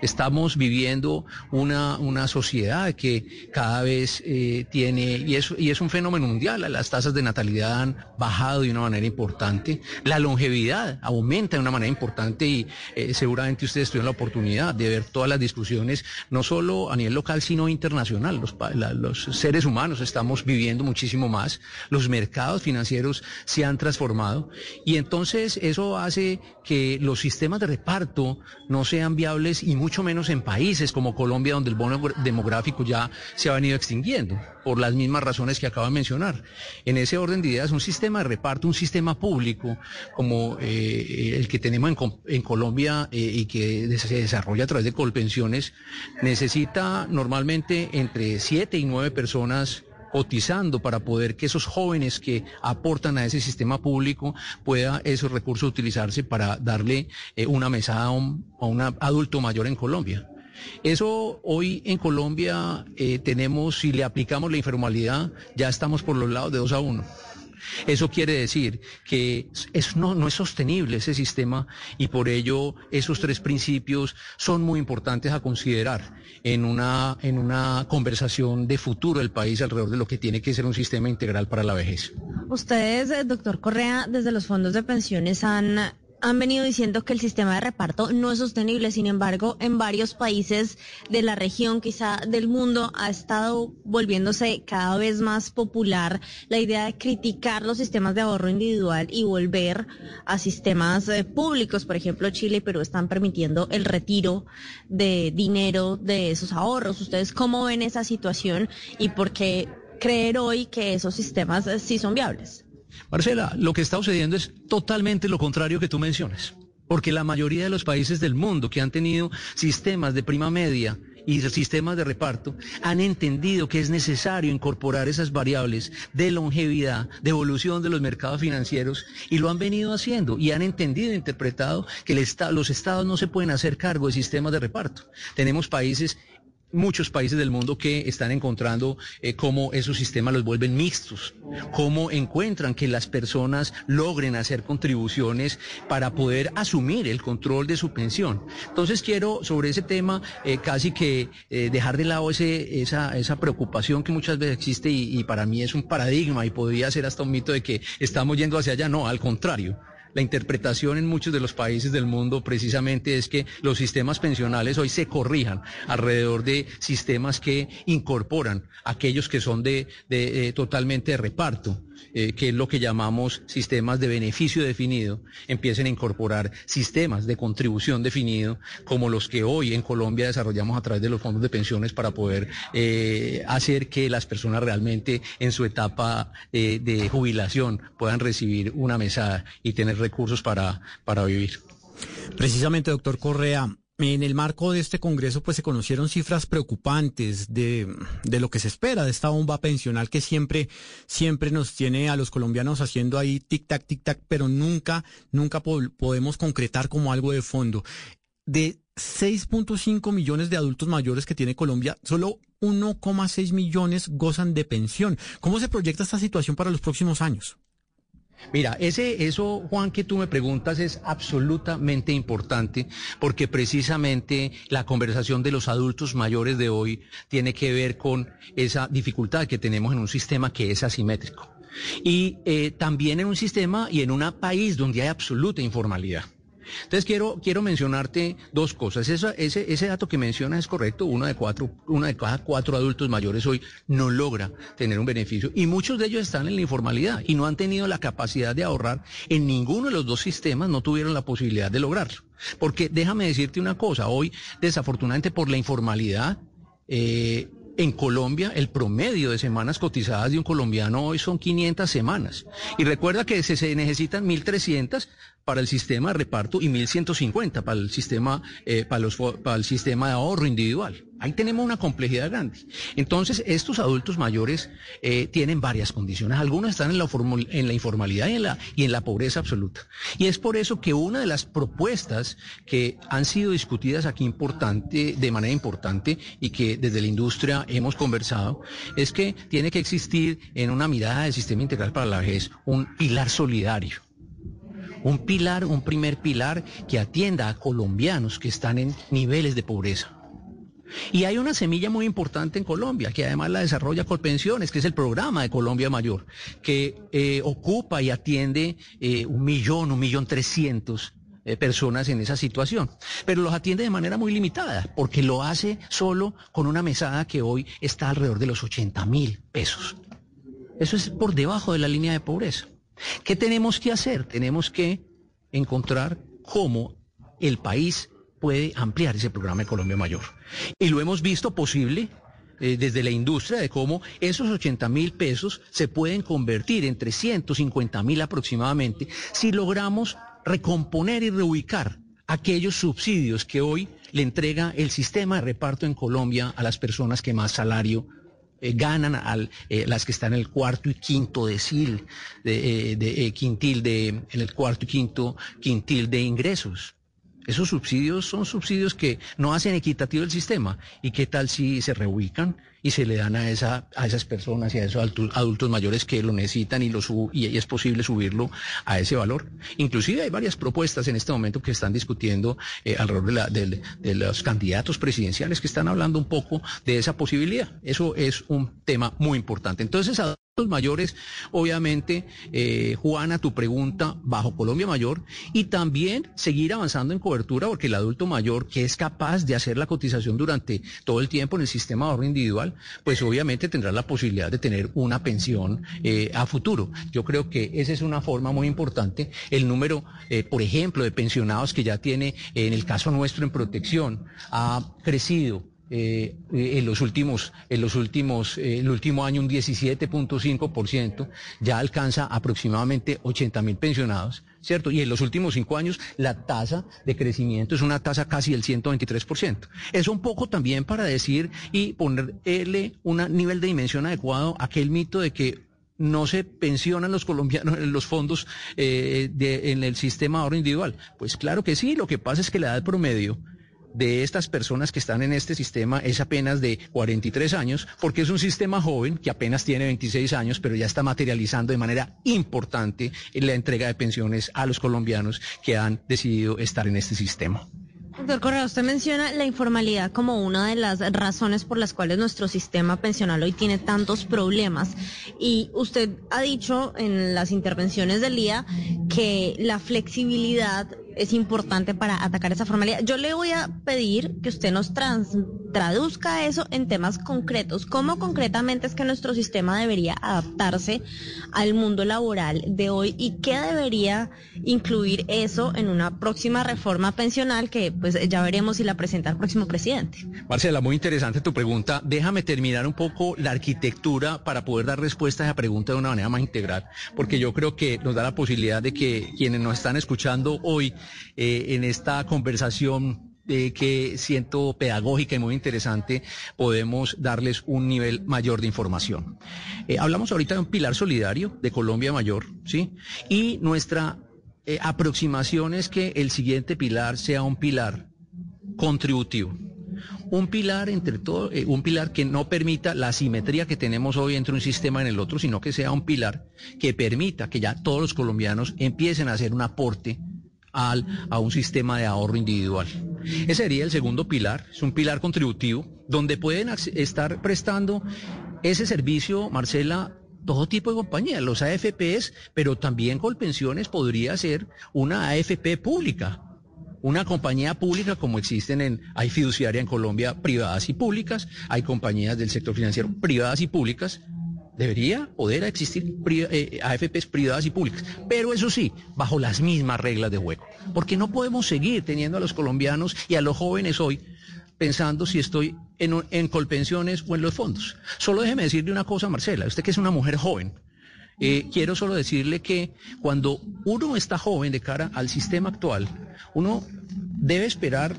Estamos viviendo una, una sociedad que cada vez eh, tiene, y es, y es un fenómeno mundial, las tasas de natalidad han bajado de una manera importante, la longevidad aumenta de una manera importante y eh, seguramente ustedes tuvieron la oportunidad de ver todas las discusiones, no solo a nivel local, sino internacional. Los, los seres humanos estamos viviendo muchísimo más, los mercados financieros se han transformado y entonces eso hace que los sistemas de reparto no sean viables y mucho menos en países como Colombia, donde el bono demográfico ya se ha venido extinguiendo, por las mismas razones que acabo de mencionar. En ese orden de ideas, un sistema de reparto, un sistema público como eh, el que tenemos en, Colombia eh, y que se desarrolla a través de colpensiones, necesita normalmente entre siete y nueve personas cotizando para poder que esos jóvenes que aportan a ese sistema público pueda esos recursos utilizarse para darle eh, una mesada a un, adulto mayor en Colombia. Eso hoy en Colombia eh, tenemos, si le aplicamos la informalidad, ya estamos por los lados de dos a uno. Eso quiere decir que no, no es sostenible ese sistema y por ello esos tres principios son muy importantes a considerar en una, en una conversación de futuro del país alrededor de lo que tiene que ser un sistema integral para la vejez. Ustedes, eh, doctor Correa, desde los fondos de pensiones han han venido diciendo que el sistema de reparto no es sostenible, sin embargo, en varios países de la región, quizá del mundo, ha estado volviéndose cada vez más popular la idea de criticar los sistemas de ahorro individual y volver a sistemas eh, públicos. Por ejemplo, Chile y Perú están permitiendo el retiro de dinero de esos ahorros. ¿Ustedes cómo ven esa situación y por qué creer hoy que esos sistemas eh, sí son viables? Marcela, lo que está sucediendo es totalmente lo contrario que tú mencionas, porque la mayoría de los países del mundo que han tenido sistemas de prima media y sistemas de reparto han entendido que es necesario incorporar esas variables de longevidad, de evolución de los mercados financieros y lo han venido haciendo y han entendido e interpretado que los estados no se pueden hacer cargo de sistemas de reparto. Tenemos países muchos países del mundo que están encontrando eh, cómo esos sistemas los vuelven mixtos, cómo encuentran que las personas logren hacer contribuciones para poder asumir el control de su pensión. Entonces quiero sobre ese tema eh, casi que eh, dejar de lado ese, esa, esa preocupación que muchas veces existe y, y para mí es un paradigma y podría ser hasta un mito de que estamos yendo hacia allá. No, al contrario. La interpretación en muchos de los países del mundo precisamente es que los sistemas pensionales hoy se corrijan alrededor de sistemas que incorporan aquellos que son de, de, totalmente de reparto. Eh, que es lo que llamamos sistemas de beneficio definido, empiecen a incorporar sistemas de contribución definido, como los que hoy en Colombia desarrollamos a través de los fondos de pensiones para poder eh, hacer que las personas realmente en su etapa eh, de jubilación puedan recibir una mesada y tener recursos para, para vivir. Precisamente, doctor Correa, en el marco de este Congreso, pues se conocieron cifras preocupantes de, de, lo que se espera de esta bomba pensional que siempre, siempre nos tiene a los colombianos haciendo ahí tic-tac, tic-tac, pero nunca, nunca po podemos concretar como algo de fondo. De 6.5 millones de adultos mayores que tiene Colombia, solo 1,6 millones gozan de pensión. ¿Cómo se proyecta esta situación para los próximos años? Mira, ese, eso, Juan, que tú me preguntas es absolutamente importante porque precisamente la conversación de los adultos mayores de hoy tiene que ver con esa dificultad que tenemos en un sistema que es asimétrico. Y eh, también en un sistema y en un país donde hay absoluta informalidad. Entonces quiero, quiero mencionarte dos cosas. ese, ese dato que mencionas es correcto. Uno de, cuatro, uno de cada cuatro adultos mayores hoy no logra tener un beneficio. Y muchos de ellos están en la informalidad y no han tenido la capacidad de ahorrar. En ninguno de los dos sistemas no tuvieron la posibilidad de lograrlo. Porque déjame decirte una cosa. Hoy, desafortunadamente por la informalidad, eh, en Colombia, el promedio de semanas cotizadas de un colombiano hoy son 500 semanas. Y recuerda que se necesitan 1.300 para el sistema de reparto y 1.150 para el sistema, eh, para, los, para el sistema de ahorro individual. Ahí tenemos una complejidad grande. Entonces, estos adultos mayores eh, tienen varias condiciones. Algunos están en la, en la informalidad y en la, y en la pobreza absoluta. Y es por eso que una de las propuestas que han sido discutidas aquí importante, de manera importante y que desde la industria hemos conversado, es que tiene que existir en una mirada del sistema integral para la vejez un pilar solidario un pilar, un primer pilar que atienda a colombianos que están en niveles de pobreza. Y hay una semilla muy importante en Colombia, que además la desarrolla Colpensiones, que es el programa de Colombia Mayor, que eh, ocupa y atiende eh, un millón, un millón trescientos eh, personas en esa situación. Pero los atiende de manera muy limitada, porque lo hace solo con una mesada que hoy está alrededor de los 80 mil pesos. Eso es por debajo de la línea de pobreza. ¿Qué tenemos que hacer? Tenemos que encontrar cómo el país puede ampliar ese programa de Colombia Mayor. Y lo hemos visto posible eh, desde la industria de cómo esos 80 mil pesos se pueden convertir en 350 mil aproximadamente si logramos recomponer y reubicar aquellos subsidios que hoy le entrega el sistema de reparto en Colombia a las personas que más salario eh, ganan al, eh, las que están en el cuarto y quinto decil, de, de quintil de, en el cuarto y quinto quintil de ingresos. Esos subsidios son subsidios que no hacen equitativo el sistema. ¿Y qué tal si se reubican y se le dan a, esa, a esas personas y a esos adultos mayores que lo necesitan y es posible subirlo a ese valor? Inclusive hay varias propuestas en este momento que están discutiendo eh, alrededor de, de los candidatos presidenciales que están hablando un poco de esa posibilidad. Eso es un tema muy importante. Entonces, mayores, obviamente, eh, Juana, tu pregunta bajo Colombia Mayor y también seguir avanzando en cobertura porque el adulto mayor que es capaz de hacer la cotización durante todo el tiempo en el sistema de ahorro individual, pues obviamente tendrá la posibilidad de tener una pensión eh, a futuro. Yo creo que esa es una forma muy importante. El número, eh, por ejemplo, de pensionados que ya tiene, en el caso nuestro en protección, ha crecido eh, en los últimos, en los últimos, eh, el último año un 17.5%, ya alcanza aproximadamente 80 mil pensionados, ¿cierto? Y en los últimos cinco años la tasa de crecimiento es una tasa casi del 123%. Es un poco también para decir y ponerle un nivel de dimensión adecuado a aquel mito de que no se pensionan los colombianos en los fondos eh, de, en el sistema ahorro individual. Pues claro que sí, lo que pasa es que la edad promedio de estas personas que están en este sistema es apenas de 43 años, porque es un sistema joven que apenas tiene 26 años, pero ya está materializando de manera importante la entrega de pensiones a los colombianos que han decidido estar en este sistema. Doctor Correa, usted menciona la informalidad como una de las razones por las cuales nuestro sistema pensional hoy tiene tantos problemas. Y usted ha dicho en las intervenciones del día que la flexibilidad es importante para atacar esa formalidad. Yo le voy a pedir que usted nos traduzca eso en temas concretos. ¿Cómo concretamente es que nuestro sistema debería adaptarse al mundo laboral de hoy y qué debería incluir eso en una próxima reforma pensional que pues ya veremos si la presenta el próximo presidente? Marcela, muy interesante tu pregunta. Déjame terminar un poco la arquitectura para poder dar respuesta a esa pregunta de una manera más integral, porque yo creo que nos da la posibilidad de que quienes nos están escuchando hoy eh, en esta conversación eh, que siento pedagógica y muy interesante, podemos darles un nivel mayor de información. Eh, hablamos ahorita de un pilar solidario de Colombia Mayor, ¿sí? Y nuestra aproximación es que el siguiente pilar sea un pilar contributivo. Un pilar entre todo, un pilar que no permita la simetría que tenemos hoy entre un sistema y el otro, sino que sea un pilar que permita que ya todos los colombianos empiecen a hacer un aporte al, a un sistema de ahorro individual. Ese sería el segundo pilar, es un pilar contributivo, donde pueden estar prestando ese servicio, Marcela, todo tipo de compañías, los AFPs, pero también Colpensiones podría ser una AFP pública, una compañía pública como existen en, hay fiduciaria en Colombia privadas y públicas, hay compañías del sector financiero privadas y públicas, debería poder existir eh, AFPs privadas y públicas, pero eso sí, bajo las mismas reglas de juego, porque no podemos seguir teniendo a los colombianos y a los jóvenes hoy pensando si estoy en colpensiones o en los fondos. Solo déjeme decirle una cosa, Marcela, usted que es una mujer joven, eh, quiero solo decirle que cuando uno está joven de cara al sistema actual, uno debe esperar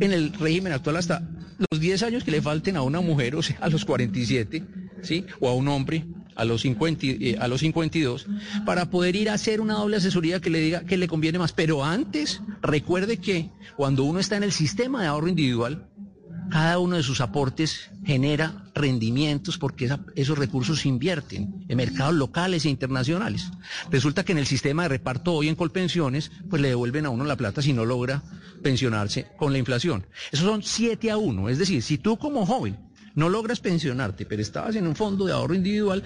en el régimen actual hasta los 10 años que le falten a una mujer, o sea, a los 47, ¿sí? O a un hombre a los 50, y- eh, a los 52, para poder ir a hacer una doble asesoría que le diga que le conviene más. Pero antes, recuerde que cuando uno está en el sistema de ahorro individual, cada uno de sus aportes genera rendimientos porque esos recursos se invierten en mercados locales e internacionales. Resulta que en el sistema de reparto hoy en Colpensiones, pues le devuelven a uno la plata si no logra pensionarse con la inflación. Esos son 7 a 1. Es decir, si tú como joven no logras pensionarte, pero estabas en un fondo de ahorro individual,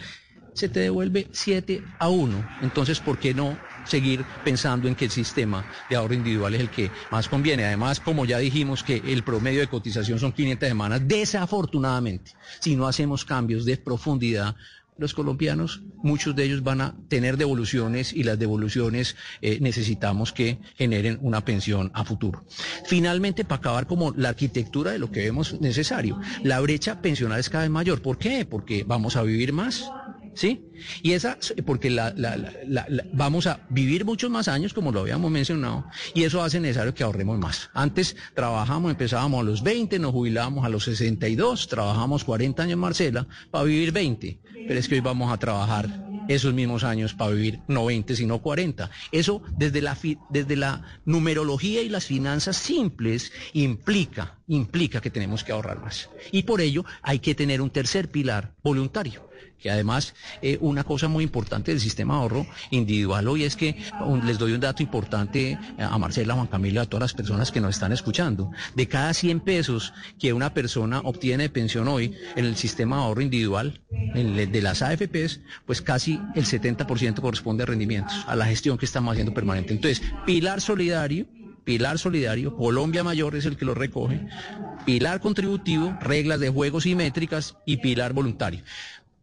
se te devuelve 7 a 1. Entonces, ¿por qué no seguir pensando en que el sistema de ahorro individual es el que más conviene? Además, como ya dijimos que el promedio de cotización son 500 semanas, desafortunadamente, si no hacemos cambios de profundidad, los colombianos, muchos de ellos van a tener devoluciones y las devoluciones eh, necesitamos que generen una pensión a futuro. Finalmente, para acabar como la arquitectura de lo que vemos necesario, la brecha pensional es cada vez mayor. ¿Por qué? Porque vamos a vivir más. ¿Sí? Y esa, porque la, la- la- vamos a vivir muchos más años, como lo habíamos mencionado, y eso hace necesario que ahorremos más. Antes trabajamos, empezábamos a los 20, nos jubilábamos a los 62, trabajamos 40 años, Marcela, para vivir 20. Pero es que hoy vamos a trabajar esos mismos años para vivir no 20, sino 40. Eso desde la, desde la numerología y las finanzas simples implica, implica que tenemos que ahorrar más. Y por ello hay que tener un tercer pilar voluntario que además eh, una cosa muy importante del sistema de ahorro individual hoy es que les doy un dato importante eh, a Marcela, Juan Camilo, a todas las personas que nos están escuchando. De cada 100 pesos que una persona obtiene de pensión hoy en el sistema de ahorro individual, en de las AFPs, pues casi el 70% corresponde a rendimientos, a la gestión que estamos haciendo permanente. Entonces, pilar solidario, Pilar solidario, Colombia Mayor es el que lo recoge, pilar contributivo, reglas de juego simétricas y pilar voluntario.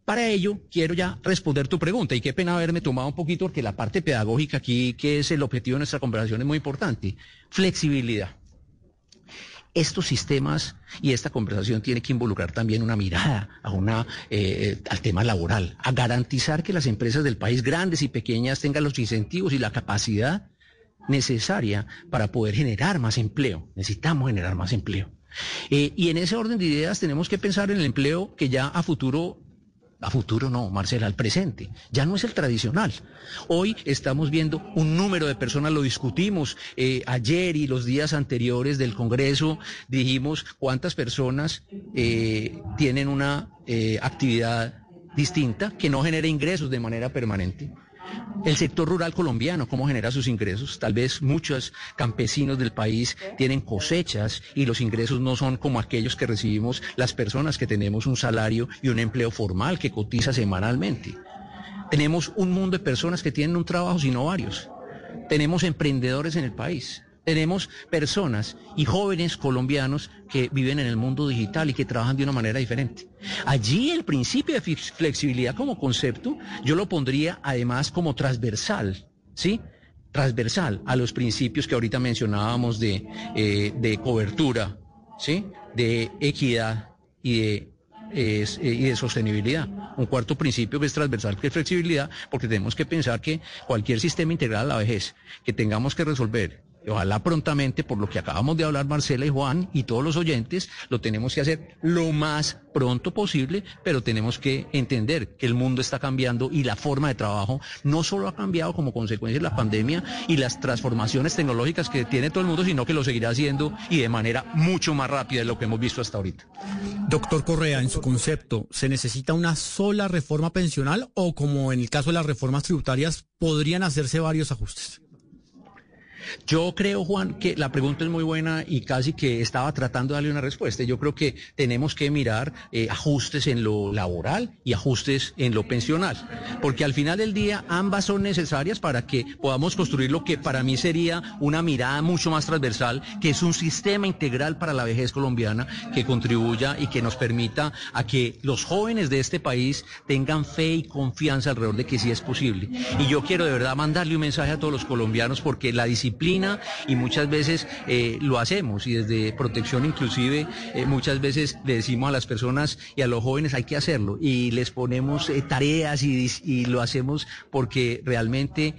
Para ello, quiero ya responder tu pregunta y qué pena haberme tomado un poquito porque la parte pedagógica aquí, que es el objetivo de nuestra conversación, es muy importante. Flexibilidad. Estos sistemas y esta conversación tiene que involucrar también una mirada a una, eh, al tema laboral, a garantizar que las empresas del país, grandes y pequeñas, tengan los incentivos y la capacidad necesaria para poder generar más empleo. Necesitamos generar más empleo. Eh, y en ese orden de ideas tenemos que pensar en el empleo que ya a futuro, a futuro no, Marcela, al presente, ya no es el tradicional. Hoy estamos viendo un número de personas, lo discutimos eh, ayer y los días anteriores del Congreso, dijimos cuántas personas eh, tienen una eh, actividad distinta que no genera ingresos de manera permanente. El sector rural colombiano, ¿cómo genera sus ingresos? Tal vez muchos campesinos del país tienen cosechas y los ingresos no son como aquellos que recibimos las personas que tenemos un salario y un empleo formal que cotiza semanalmente. Tenemos un mundo de personas que tienen un trabajo, sino varios. Tenemos emprendedores en el país. Tenemos personas y jóvenes colombianos que viven en el mundo digital y que trabajan de una manera diferente. Allí el principio de flex- flexibilidad como concepto, yo lo pondría además como transversal, ¿sí? Transversal a los principios que ahorita mencionábamos de, eh, de cobertura, ¿sí? De equidad y de eh, y de sostenibilidad. Un cuarto principio que es transversal, que es flexibilidad, porque tenemos que pensar que cualquier sistema integral a la vejez que tengamos que resolver Ojalá prontamente, por lo que acabamos de hablar Marcela y Juan y todos los oyentes, lo tenemos que hacer lo más pronto posible, pero tenemos que entender que el mundo está cambiando y la forma de trabajo no solo ha cambiado como consecuencia de la pandemia y las transformaciones tecnológicas que tiene todo el mundo, sino que lo seguirá haciendo y de manera mucho más rápida de lo que hemos visto hasta ahorita. Doctor Correa, en su concepto, ¿se necesita una sola reforma pensional o como en el caso de las reformas tributarias podrían hacerse varios ajustes? Yo creo, Juan, que la pregunta es muy buena y casi que estaba tratando de darle una respuesta. Yo creo que tenemos que mirar eh, ajustes en lo laboral y ajustes en lo pensional, porque al final del día ambas son necesarias para que podamos construir lo que para mí sería una mirada mucho más transversal, que es un sistema integral para la vejez colombiana que contribuya y que nos permita a que los jóvenes de este país tengan fe y confianza alrededor de que sí es posible. Y yo quiero de verdad mandarle un mensaje a todos los colombianos porque la disciplina y muchas veces eh, lo hacemos y desde protección inclusive eh, muchas veces le decimos a las personas y a los jóvenes hay que hacerlo y les ponemos eh, tareas y, y lo hacemos porque realmente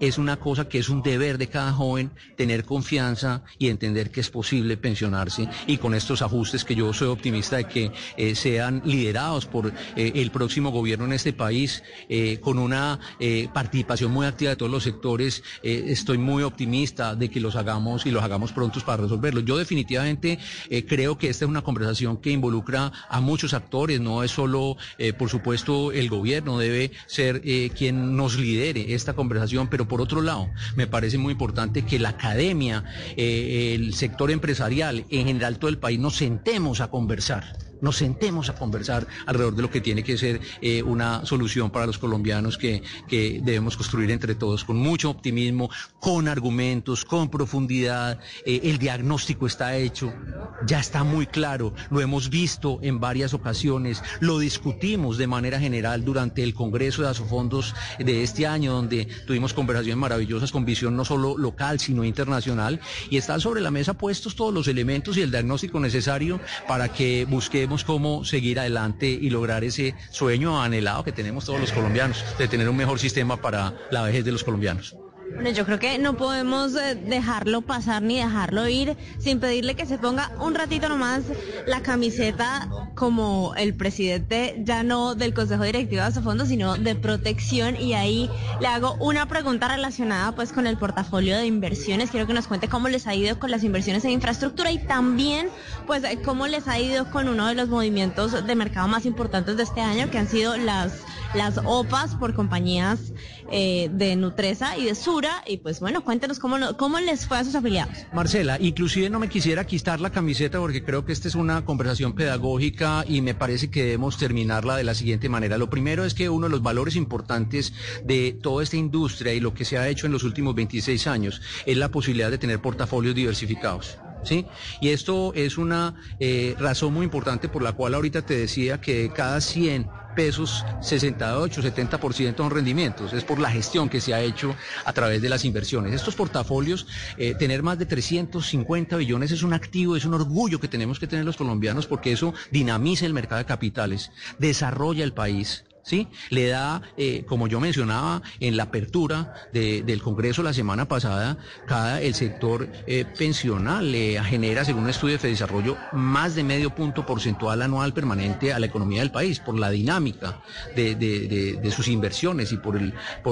es una cosa que es un deber de cada joven tener confianza y entender que es posible pensionarse y con estos ajustes que yo soy optimista de que eh, sean liderados por eh, el próximo gobierno en este país eh, con una participación muy activa de todos los sectores estoy muy optimista de que los hagamos y los hagamos prontos para resolverlo. Yo definitivamente creo que esta es una conversación que involucra a muchos actores no es solo por supuesto el gobierno debe ser quien nos lidere esta conversación pero por otro lado, me parece muy importante que la academia, eh, el sector empresarial, en general todo el país, nos sentemos a conversar nos sentemos a conversar alrededor de lo que tiene que ser eh, una solución para los colombianos que, que, debemos construir entre todos con mucho optimismo, con argumentos, con profundidad. Eh, el diagnóstico está hecho, ya está muy claro, lo hemos visto en varias ocasiones, lo discutimos de manera general durante el Congreso de Asofondos de este año, donde tuvimos conversaciones maravillosas con visión no solo local, sino internacional, y están sobre la mesa puestos todos los elementos y el diagnóstico necesario para que busquemos cómo seguir adelante y lograr ese sueño anhelado que tenemos todos los colombianos, de tener un mejor sistema para la vejez de los colombianos. Bueno, yo creo que no podemos eh, dejarlo pasar ni dejarlo ir sin pedirle que se ponga un ratito nomás la camiseta como el presidente ya no del Consejo Directivo de Asofondo, sino de protección y ahí le hago una pregunta relacionada pues con el portafolio de inversiones. Quiero que nos cuente cómo les ha ido con las inversiones en infraestructura y también pues cómo les ha ido con uno de los movimientos de mercado más importantes de este año que han sido las las OPAs por compañías eh, de Nutresa y de Sura. Y pues bueno, cuéntenos cómo, cómo les fue a sus afiliados. Marcela, inclusive no me quisiera quitar la camiseta porque creo que esta es una conversación pedagógica y me parece que debemos terminarla de la siguiente manera. Lo primero es que uno de los valores importantes de toda esta industria y lo que se ha hecho en los últimos 26 años es la posibilidad de tener portafolios diversificados. ¿Sí? Y esto es una eh, razón muy importante por la cual ahorita te decía que cada 100 pesos, 68, 70% son rendimientos. Es por la gestión que se ha hecho a través de las inversiones. Estos portafolios, eh, tener más de 350 billones es un activo, es un orgullo que tenemos que tener los colombianos porque eso dinamiza el mercado de capitales, desarrolla el país. ¿Sí? Le da, eh, como yo mencionaba en la apertura de, del Congreso la semana pasada, cada el sector eh, pensional le genera, según un estudio de Desarrollo, más de medio punto porcentual anual permanente a la economía del país por la dinámica de, sus inversiones y por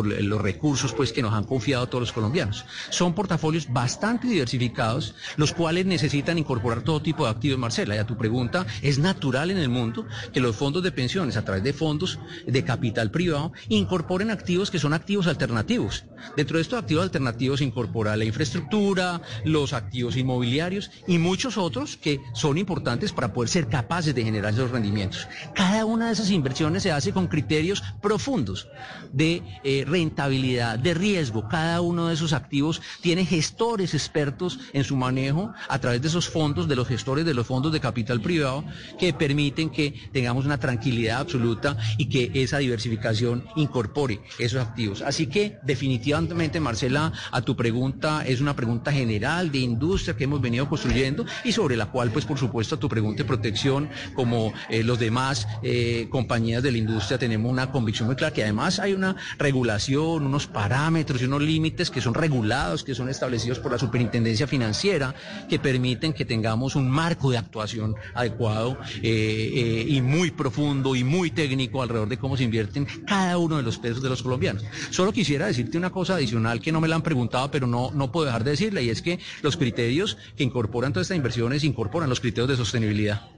los recursos pues, que nos han confiado todos los colombianos. Son portafolios bastante diversificados, los cuales necesitan incorporar todo tipo de activos, Marcela. Y a tu pregunta, es natural en el mundo que los fondos de pensiones, a través de fondos de capital privado incorporen activos que son activos alternativos. Dentro de estos activos alternativos se incorpora la infraestructura, los activos inmobiliarios y muchos otros que son importantes para poder ser capaces de generar esos rendimientos. Cada una de esas inversiones se hace con criterios profundos de eh, rentabilidad, de riesgo. Cada uno de esos activos tiene gestores expertos en su manejo a través de esos fondos, de los gestores de los fondos de capital privado, que permiten que tengamos una tranquilidad absoluta y que esa diversificación incorpore esos activos. Así que definitivamente Marcela, a tu pregunta es una pregunta general de industria que hemos venido construyendo y sobre la cual, pues por supuesto, a tu pregunta de protección, como eh, los demás eh, compañías de la industria, tenemos una convicción muy clara que además hay una regulación, unos parámetros y unos límites que son regulados, que son establecidos por la Superintendencia Financiera, que permiten que tengamos un marco de actuación adecuado eh, eh, y muy profundo y muy técnico alrededor de cómo se invierten cada uno de los pesos de los colombianos. Solo quisiera decirte una cosa adicional que no me la han preguntado, pero no, no puedo dejar de decirla, y es que los criterios que incorporan todas estas inversiones incorporan los criterios de sostenibilidad.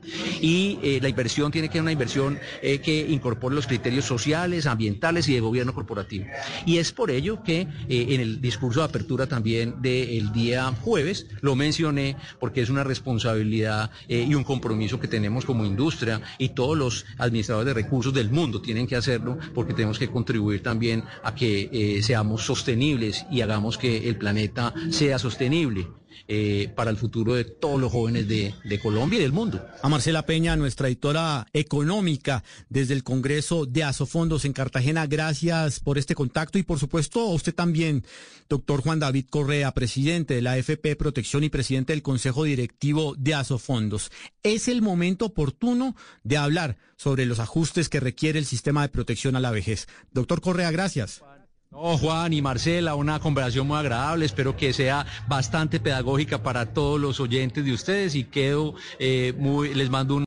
Y eh, la inversión tiene que ser una inversión eh, que incorpore los criterios sociales, ambientales y de gobierno corporativo. Y es por ello que eh, en el discurso de apertura también del día jueves lo mencioné, porque es una responsabilidad y un compromiso que tenemos como industria y todos los administradores de recursos del mundo tienen que hacerlo, porque tenemos que contribuir también a que seamos sostenibles y hagamos que el planeta sea sostenible. Eh, para el futuro de todos los jóvenes de, Colombia y del mundo. A Marcela Peña, nuestra editora económica desde el Congreso de Asofondos en Cartagena, gracias por este contacto y por supuesto a usted también, doctor Juan David Correa, presidente de la AFP Protección y presidente del Consejo Directivo de Asofondos. Es el momento oportuno de hablar sobre los ajustes que requiere el sistema de protección a la vejez. Doctor Correa, gracias. No, Juan y Marcela, una conversación muy agradable. Espero que sea bastante pedagógica para todos los oyentes de ustedes y quedo eh, muy, les mando un